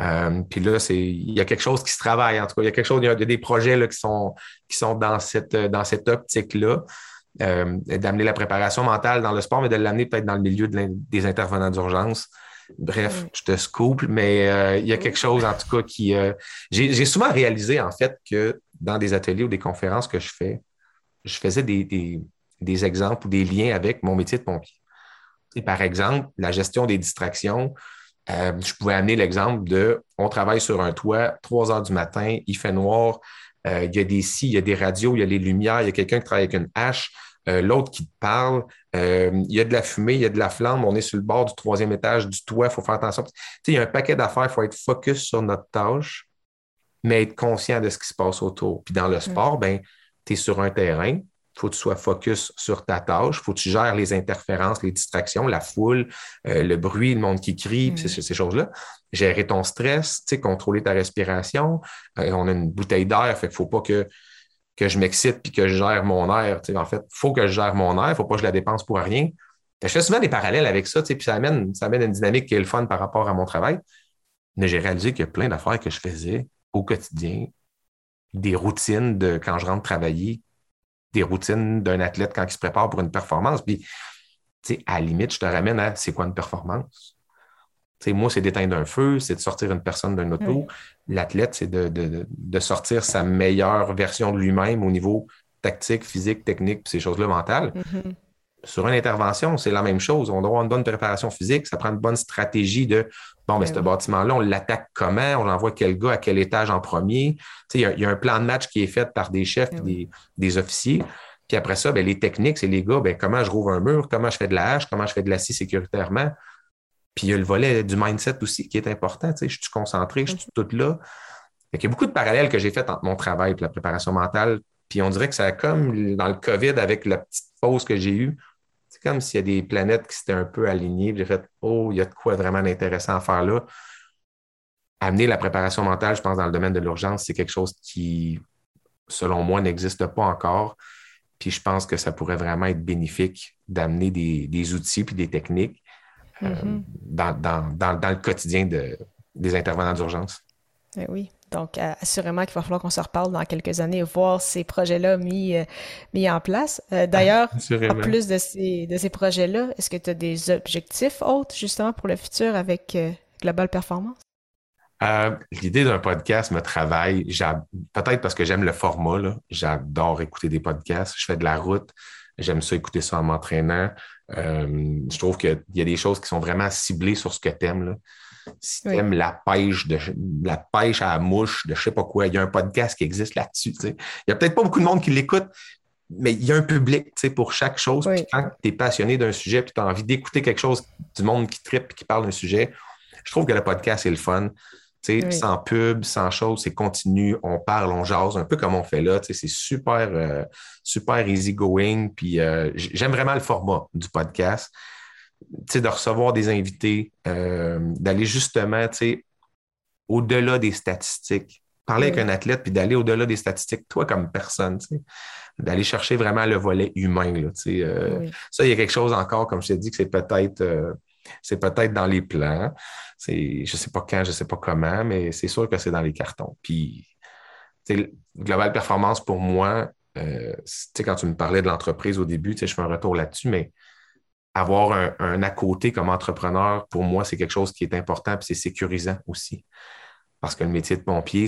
Euh, puis là, il y a quelque chose qui se travaille, en tout cas, il y a quelque chose, il y a des projets là, qui, sont, qui sont dans cette, dans cette optique-là. Euh, d'amener la préparation mentale dans le sport, mais de l'amener peut-être dans le milieu des intervenants d'urgence. Bref, je te scoop, mais euh, il y a quelque chose, en tout cas, qui. Euh, j'ai souvent réalisé, en fait, que dans des ateliers ou des conférences que je fais, je faisais des, exemples ou des liens avec mon métier de pompier. Et par exemple, la gestion des distractions, euh, je pouvais amener l'exemple de on travaille sur un toit, 3 heures du matin, il fait noir, il y a des scies, il y a des radios, il y a les lumières, il y a quelqu'un qui travaille avec une hache. Euh, l'autre qui te parle, euh, il y a de la fumée, il y a de la flamme, on est sur le bord du troisième étage du toit, il faut faire attention. Tu sais, il y a un paquet d'affaires, il faut être focus sur notre tâche, mais être conscient de ce qui se passe autour. Puis dans le sport, ben, tu es sur un terrain, il faut que tu sois focus sur ta tâche, il faut que tu gères les interférences, les distractions, la foule, euh, le bruit, le monde qui crie, mm. ces, choses-là. Gérer ton stress, contrôler ta respiration. On a une bouteille d'air, fait qu'il ne faut pas que, que je m'excite puis que je gère mon air. En fait, il faut que je gère mon air, il ne faut pas que je la dépense pour rien. Je fais souvent des parallèles avec ça, puis ça amène, ça amène une dynamique qui est le fun par rapport à mon travail. Mais j'ai réalisé qu'il y a plein d'affaires que je faisais au quotidien, des routines de quand je rentre travailler des routines d'un athlète quand il se prépare pour une performance. Puis, à la limite, je te ramène à c'est quoi une performance? moi, c'est d'éteindre un feu, c'est de sortir une personne d'un auto. L'athlète, c'est de, sortir sa meilleure version de lui-même au niveau tactique, physique, technique, ces choses-là mentales. Mm-hmm sur une intervention, c'est la même chose. On doit avoir une bonne préparation physique, ça prend une bonne stratégie de bon, mais ben, ce bâtiment-là, on l'attaque comment, on envoie quel gars à quel étage en premier? Il y, y, a un plan de match qui est fait par des chefs et des, officiers. Puis après ça, ben, les techniques, c'est les gars, ben, comment je rouvre un mur, comment je fais de la hache, comment je fais de la scie sécuritairement? Puis il y a le volet du mindset aussi qui est important. Je suis concentré, je suis tout là. Il y a beaucoup de parallèles que j'ai fait entre mon travail et la préparation mentale. Puis on dirait que ça comme dans le COVID avec la petite pause que j'ai eue, c'est comme s'il y a des planètes qui s'étaient un peu alignées. J'ai fait, oh, il y a de quoi vraiment intéressant à faire là. Amener la préparation mentale, je pense, dans le domaine de l'urgence, c'est quelque chose qui, selon moi, n'existe pas encore. Puis je pense que ça pourrait vraiment être bénéfique d'amener des, outils puis des techniques euh, mm-hmm. dans, le quotidien des intervenants d'urgence. Eh oui. Donc, euh, assurément qu'il va falloir qu'on se reparle dans quelques années et voir ces projets-là mis, euh, mis en place. Euh, d'ailleurs, en plus de ces, de ces projets-là, est-ce que tu as des objectifs autres, justement, pour le futur avec Global Performance? L'idée d'un podcast me travaille. Peut-être parce que j'aime le format. J'adore écouter des podcasts. Je fais de la route. J'aime ça écouter ça en m'entraînant. Je trouve qu'il y a des choses qui sont vraiment ciblées sur ce que tu aimes. Si tu aimes la pêche, de, la pêche à la mouche, de je sais pas quoi, il y a un podcast qui existe là-dessus. Il n'y a peut-être pas beaucoup de monde qui l'écoute, mais il y a un public pour chaque chose. quand tu es passionné d'un sujet et tu as envie d'écouter quelque chose du monde qui tripe et qui parle d'un sujet, je trouve que le podcast est le fun. Sans pub, sans chose, c'est continu, on parle, on jase, un peu comme on fait là. C'est super, euh, super easy going. Puis euh, j'aime vraiment le format du podcast de recevoir des invités, euh, d'aller justement au-delà des statistiques. Parler avec un athlète, puis d'aller au-delà des statistiques, toi comme personne, d'aller chercher vraiment le volet humain. Là, Ça, il y a quelque chose encore, comme je t'ai dit, que c'est peut-être c'est peut-être dans les plans. Je ne sais pas quand, je ne sais pas comment, mais c'est sûr que c'est dans les cartons. Puis, Global Performance, pour moi, quand tu me parlais de l'entreprise au début, je fais un retour là-dessus, mais avoir un, à côté comme entrepreneur, pour moi, c'est quelque chose qui est important et c'est sécurisant aussi. Parce que le métier de pompier,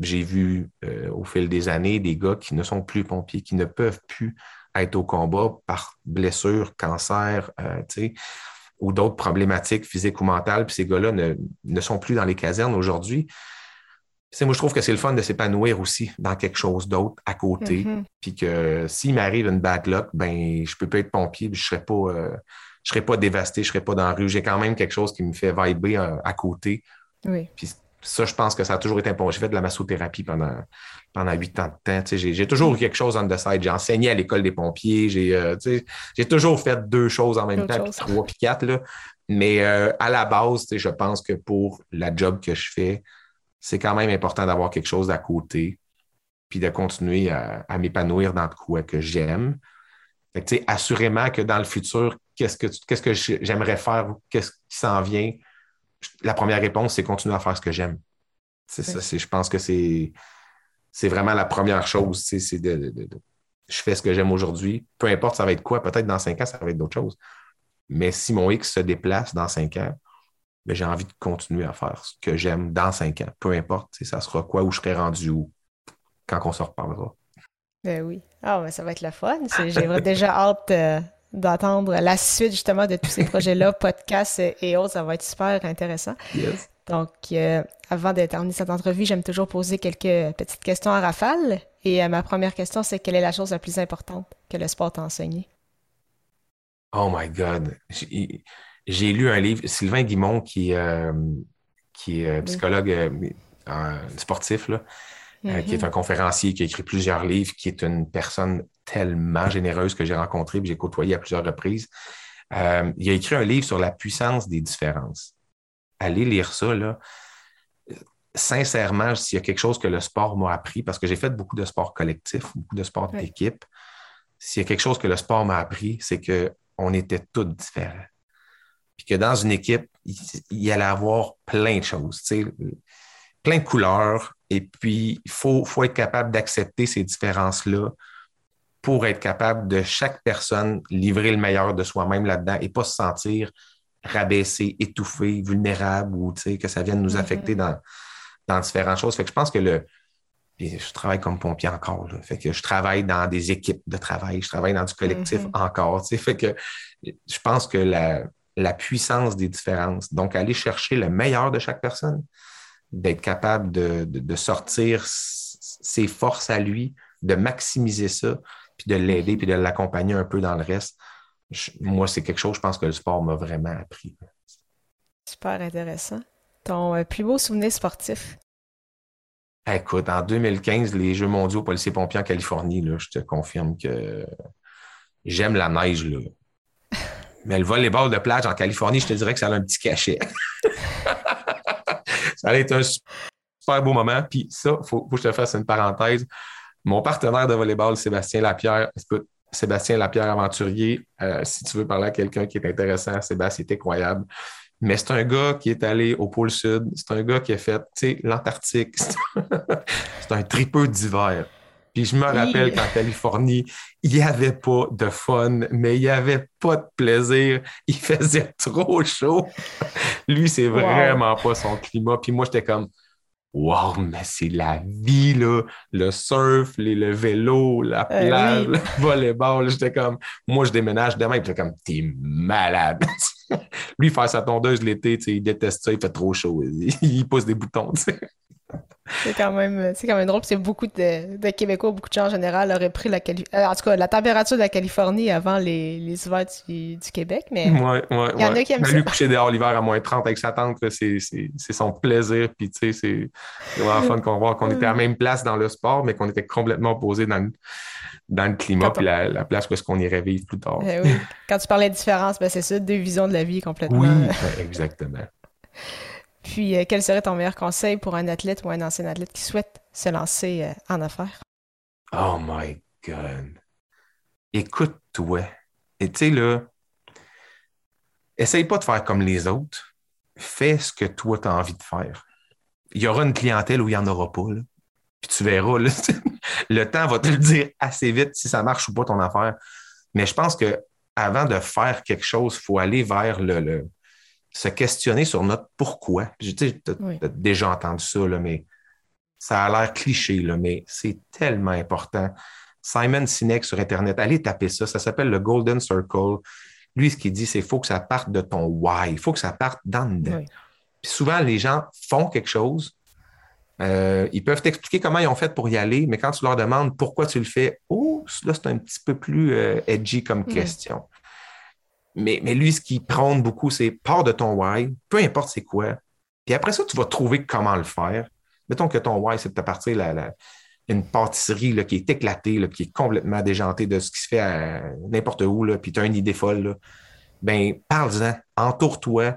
j'ai vu euh, au fil des années des gars qui ne sont plus pompiers, qui ne peuvent plus être au combat par blessure, cancer, euh, ou d'autres problématiques physiques ou mentales. Puis ces gars-là ne, ne, sont plus dans les casernes aujourd'hui moi, je trouve que c'est le fun de s'épanouir aussi dans quelque chose d'autre à côté. Mm-hmm. Puis que s'il m'arrive une bad luck, ben, je peux pas être pompier, je serais pas, euh, je serais pas dévasté, je serais pas dans la rue. J'ai quand même quelque chose qui me fait vibrer euh, à côté. Oui. Puis ça, je pense que ça a toujours été important. J'ai fait de la massothérapie pendant, pendant huit ans de temps. J'ai toujours eu quelque chose on the side. J'ai enseigné à l'école des pompiers. J'ai euh, toujours fait deux choses en même temps, puis trois, puis quatre. Là. Mais à la base, je pense que pour la job que je fais, c'est quand même important d'avoir quelque chose à côté, puis de continuer à, m'épanouir dans quoi que j'aime. assurément que dans le futur, qu'est-ce que, qu'est-ce que j'aimerais faire, qu'est-ce qui s'en vient? La première réponse, c'est continuer à faire ce que j'aime. C'est ça, je pense que c'est, c'est vraiment la première chose. C'est de, je fais ce que j'aime aujourd'hui. Peu importe, ça va être quoi? Peut-être dans cinq ans, ça va être d'autres choses. Mais si mon X se déplace dans cinq ans, mais j'ai envie de continuer à faire ce que j'aime dans cinq ans. Peu importe, ça sera quoi, où je serai rendu où, quand on se reparlera. Ben oui. Ah, ça va être la fun. J'ai déjà hâte euh, d'entendre la suite justement de tous ces projets-là, podcasts et autres. Ça va être super intéressant. Donc, euh, avant de terminer cette entrevue, j'aime toujours poser quelques petites questions à rafale. Et euh, ma première question, c'est quelle est la chose la plus importante que le sport t'a enseigné? Oh my God. J'ai lu un livre, Sylvain Guimont, qui, euh, qui est psychologue sportif, là, qui est mm-hmm. un conférencier, qui a écrit plusieurs livres, qui est une personne tellement généreuse que j'ai rencontrée, que j'ai côtoyé à plusieurs reprises. il a écrit un livre sur la puissance des différences allez lire ça, là. Sincèrement, s'il y a quelque chose que le sport m'a appris, parce que j'ai fait beaucoup de sport collectif, beaucoup de sport d'équipe, s'il y a quelque chose que le sport m'a appris, c'est qu'on était tous différents. Puis que dans une équipe, il, y allait avoir plein de choses, plein de couleurs. Et puis, il faut, faut être capable d'accepter ces différences-là pour être capable de chaque personne livrer le meilleur de soi-même là-dedans et pas se sentir rabaissé, étouffé, vulnérable ou que ça vienne nous mm-hmm. affecter dans, dans différentes choses. Fait que je pense que le. je travaille comme pompier encore. Fait que je travaille dans des équipes de travail, je travaille dans du collectif mm-hmm. encore. Fait que je pense que la, la puissance des différences, donc aller chercher le meilleur de chaque personne, d'être capable de, de, sortir ses forces à lui, de maximiser ça, puis de l'aider, puis de l'accompagner un peu dans le reste moi, c'est quelque chose, je pense que le sport m'a vraiment appris. Super intéressant. Ton euh, plus beau souvenir sportif? Écoute, en 2015, les Jeux mondiaux policiers pompiers en Californie, là, je te confirme que j'aime la neige. Là. Mais le volleyball de plage en Californie, je te dirais que ça a un petit cachet. ça allait être un super beau moment. Puis ça, il faut, que je te fasse une parenthèse. Mon partenaire de volleyball, Sébastien Lapierre, écoute, Sébastien Lapierre Aventurier, euh, si tu veux parler à quelqu'un qui est intéressant, Sébastien est incroyable. Mais c'est un gars qui est allé au pôle Sud. C'est un gars qui a fait, l'Antarctique. c'est un tripeux d'hiver. Puis je me rappelle qu'en Californie, il n'y avait pas de fun, mais il n'y avait pas de plaisir. Il faisait trop chaud. Lui, c'est vraiment pas son climat. Puis moi, j'étais comme, Wow, mais c'est la vie, là. Le surf, les, le vélo, la euh, plage, le volleyball. J'étais comme, moi, je déménage demain. J'étais comme, t'es malade. Lui, faire sa tondeuse l'été, il déteste ça, il fait trop chaud. Il, pousse des boutons, C'est quand même, c'est quand même drôle. C'est beaucoup de, Québécois, beaucoup de gens en général auraient pris la euh, en tout cas, la température de la Californie avant les, les hivers du, Québec, mais ouais, ouais, il y en a qui aiment. Lui coucher dehors l'hiver à moins 30 avec sa tante, c'est, son plaisir. Puis tu sais, c'est vraiment fun qu'on voit qu'on était à la même place dans le sport, mais qu'on était complètement opposés dans le, dans le climat puis la, place où est-ce qu'on irait vivre plus tard. Eh oui. Quand tu parlais de différence, ben c'est ça, deux visions de la vie complètement. Oui, exactement. Puis, euh, quel serait ton meilleur conseil pour un athlète ou un ancien athlète qui souhaite se lancer euh, en affaires? Oh my God. Écoute-toi. Et tu sais, là, essaye pas de faire comme les autres. Fais ce que toi, tu as envie de faire. Il y aura une clientèle où il n'y en aura pas. Puis tu verras, le temps va te le dire assez vite si ça marche ou pas ton affaire. Mais je pense que avant de faire quelque chose, il faut aller vers le, se questionner sur notre pourquoi. Tu as, déjà entendu ça, là, mais ça a l'air cliché, là, mais c'est tellement important. Simon Sinek sur Internet, allez taper ça, ça s'appelle le Golden Circle. Lui, ce qu'il dit, c'est qu'il faut que ça parte de ton why, il faut que ça parte dans dedans. Puis souvent, les gens font quelque chose, euh, ils peuvent t'expliquer comment ils ont fait pour y aller, mais quand tu leur demandes pourquoi tu le fais, oh, là, c'est un petit peu plus euh, edgy comme question. Mais, lui, ce qui prône beaucoup, c'est pars de ton why, peu importe c'est quoi. Puis après ça, tu vas trouver comment le faire. Mettons que ton why, c'est de partir la, une pâtisserie là, qui est éclatée, qui est complètement déjantée de ce qui se fait n'importe où, là, puis tu as une idée folle. Là. Ben, parle-en, entoure-toi,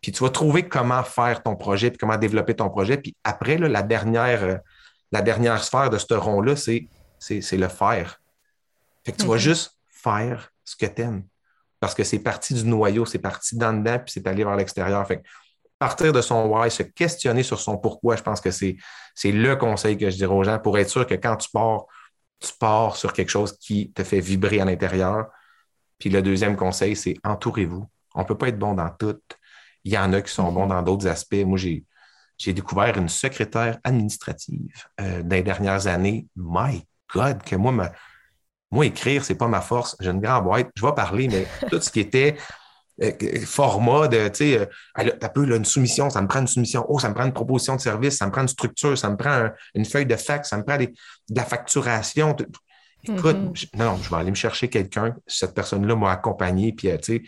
puis tu vas trouver comment faire ton projet, puis comment développer ton projet. Puis après, là, la, dernière, euh, la dernière sphère de ce rond-là, c'est, c'est, le faire. Fait que tu vas juste faire ce que tu aimes parce que c'est parti du noyau, c'est parti d'en dedans, puis c'est allé vers l'extérieur. Fait partir de son why, se questionner sur son pourquoi, je pense que c'est, le conseil que je dirais aux gens pour être sûr que quand tu pars, tu pars sur quelque chose qui te fait vibrer à l'intérieur. Puis le deuxième conseil, c'est entourez-vous. On ne peut pas être bon dans tout. Il y en a qui sont bons dans d'autres aspects. Moi, j'ai, j'ai découvert une secrétaire administrative euh, dans les dernières années. My God, que moi, ma, moi, écrire, c'est pas ma force. J'ai une grande boîte. Je vais parler, mais tout ce qui était euh, format de, tu sais, t'as peu une soumission, ça me prend une soumission, oh, ça me prend une proposition de service, ça me prend une structure, ça me prend une feuille de fax, ça me prend de la facturation. Écoute, mm-hmm. non, je vais aller me chercher quelqu'un, cette personne-là m'a accompagné, puis, tu sais,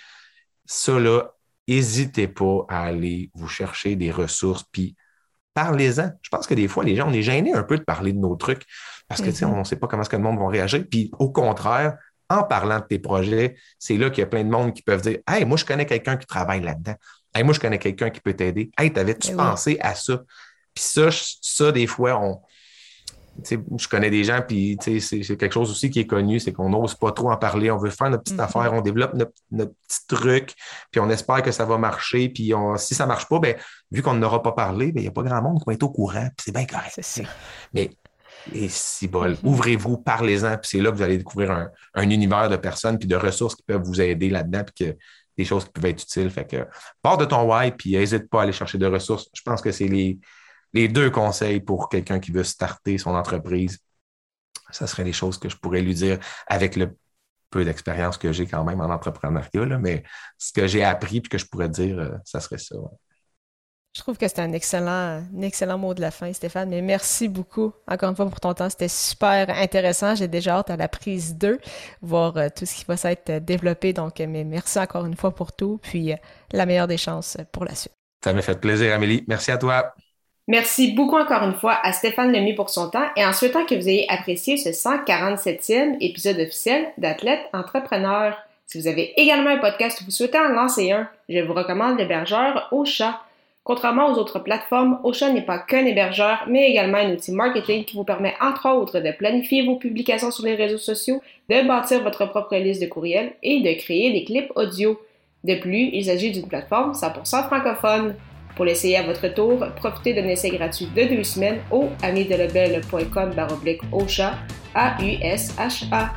ça, là, n'hésitez pas à aller vous chercher des ressources, puis parlez-en. Je pense que des fois, les gens, on est gênés un peu de parler de nos trucs parce que, tu sais, mm-hmm. on ne sait pas comment est-ce que le monde va réagir. Puis, au contraire, en parlant de tes projets, c'est là qu'il y a plein de monde qui peuvent dire Hey, moi, je connais quelqu'un qui travaille là-dedans. Hey, moi, je connais quelqu'un qui peut t'aider. Hey, t'avais-tu eh pensé à ça? Puis ça, ça, des fois, on. Je connais des gens, puis c'est quelque chose aussi qui est connu, c'est qu'on n'ose pas trop en parler. On veut faire notre petite mm-hmm. affaire, on développe notre, petit truc, puis on espère que ça va marcher. Puis si ça ne marche pas, ben, vu qu'on n'aura pas parlé, ben, il n'y a pas grand monde qui va être au courant, puis c'est bien correct. Mais et si bol, mm-hmm. ouvrez-vous, parlez-en, puis c'est là que vous allez découvrir un, univers de personnes puis de ressources qui peuvent vous aider là-dedans, puis que des choses qui peuvent être utiles. Fait que pars de ton why, puis n'hésite pas à aller chercher des ressources. Je pense que c'est les, les deux conseils pour quelqu'un qui veut starter son entreprise. Ça serait les choses que je pourrais lui dire avec le peu d'expérience que j'ai quand même en entrepreneuriat, mais ce que j'ai appris et que je pourrais dire, euh, ça serait ça. Je trouve que c'était un excellent, un excellent mot de la fin, Stéphane. Mais merci beaucoup, encore une fois, pour ton temps. C'était super intéressant. J'ai déjà hâte à la prise 2, voir euh, tout ce qui va s'être développé. Donc, euh, mais merci encore une fois pour tout. Puis, euh, la meilleure des chances pour la suite. Ça m'a fait plaisir, Amélie. Merci à toi. Merci beaucoup encore une fois à Stéphane Lemieux pour son temps et en souhaitant que vous ayez apprécié ce 147e épisode officiel d'Athlète Entrepreneur. Si vous avez également un podcast ou vous souhaitez en lancer un, je vous recommande l'hébergeur au chat. Contrairement aux autres plateformes, Ocean n'est pas qu'un hébergeur, mais également un outil marketing qui vous permet entre autres de planifier vos publications sur les réseaux sociaux, de bâtir votre propre liste de courriels et de créer des clips audio. De plus, il s'agit d'une plateforme 100% francophone. Pour l'essayer à votre tour, profitez d'un essai gratuit de deux semaines au amidelebel.com baroblique Ocha, A-U-S-H-A.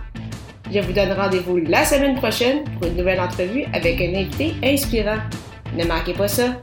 Je vous donne rendez-vous la semaine prochaine pour une nouvelle entrevue avec un invité inspirant. Ne manquez pas ça!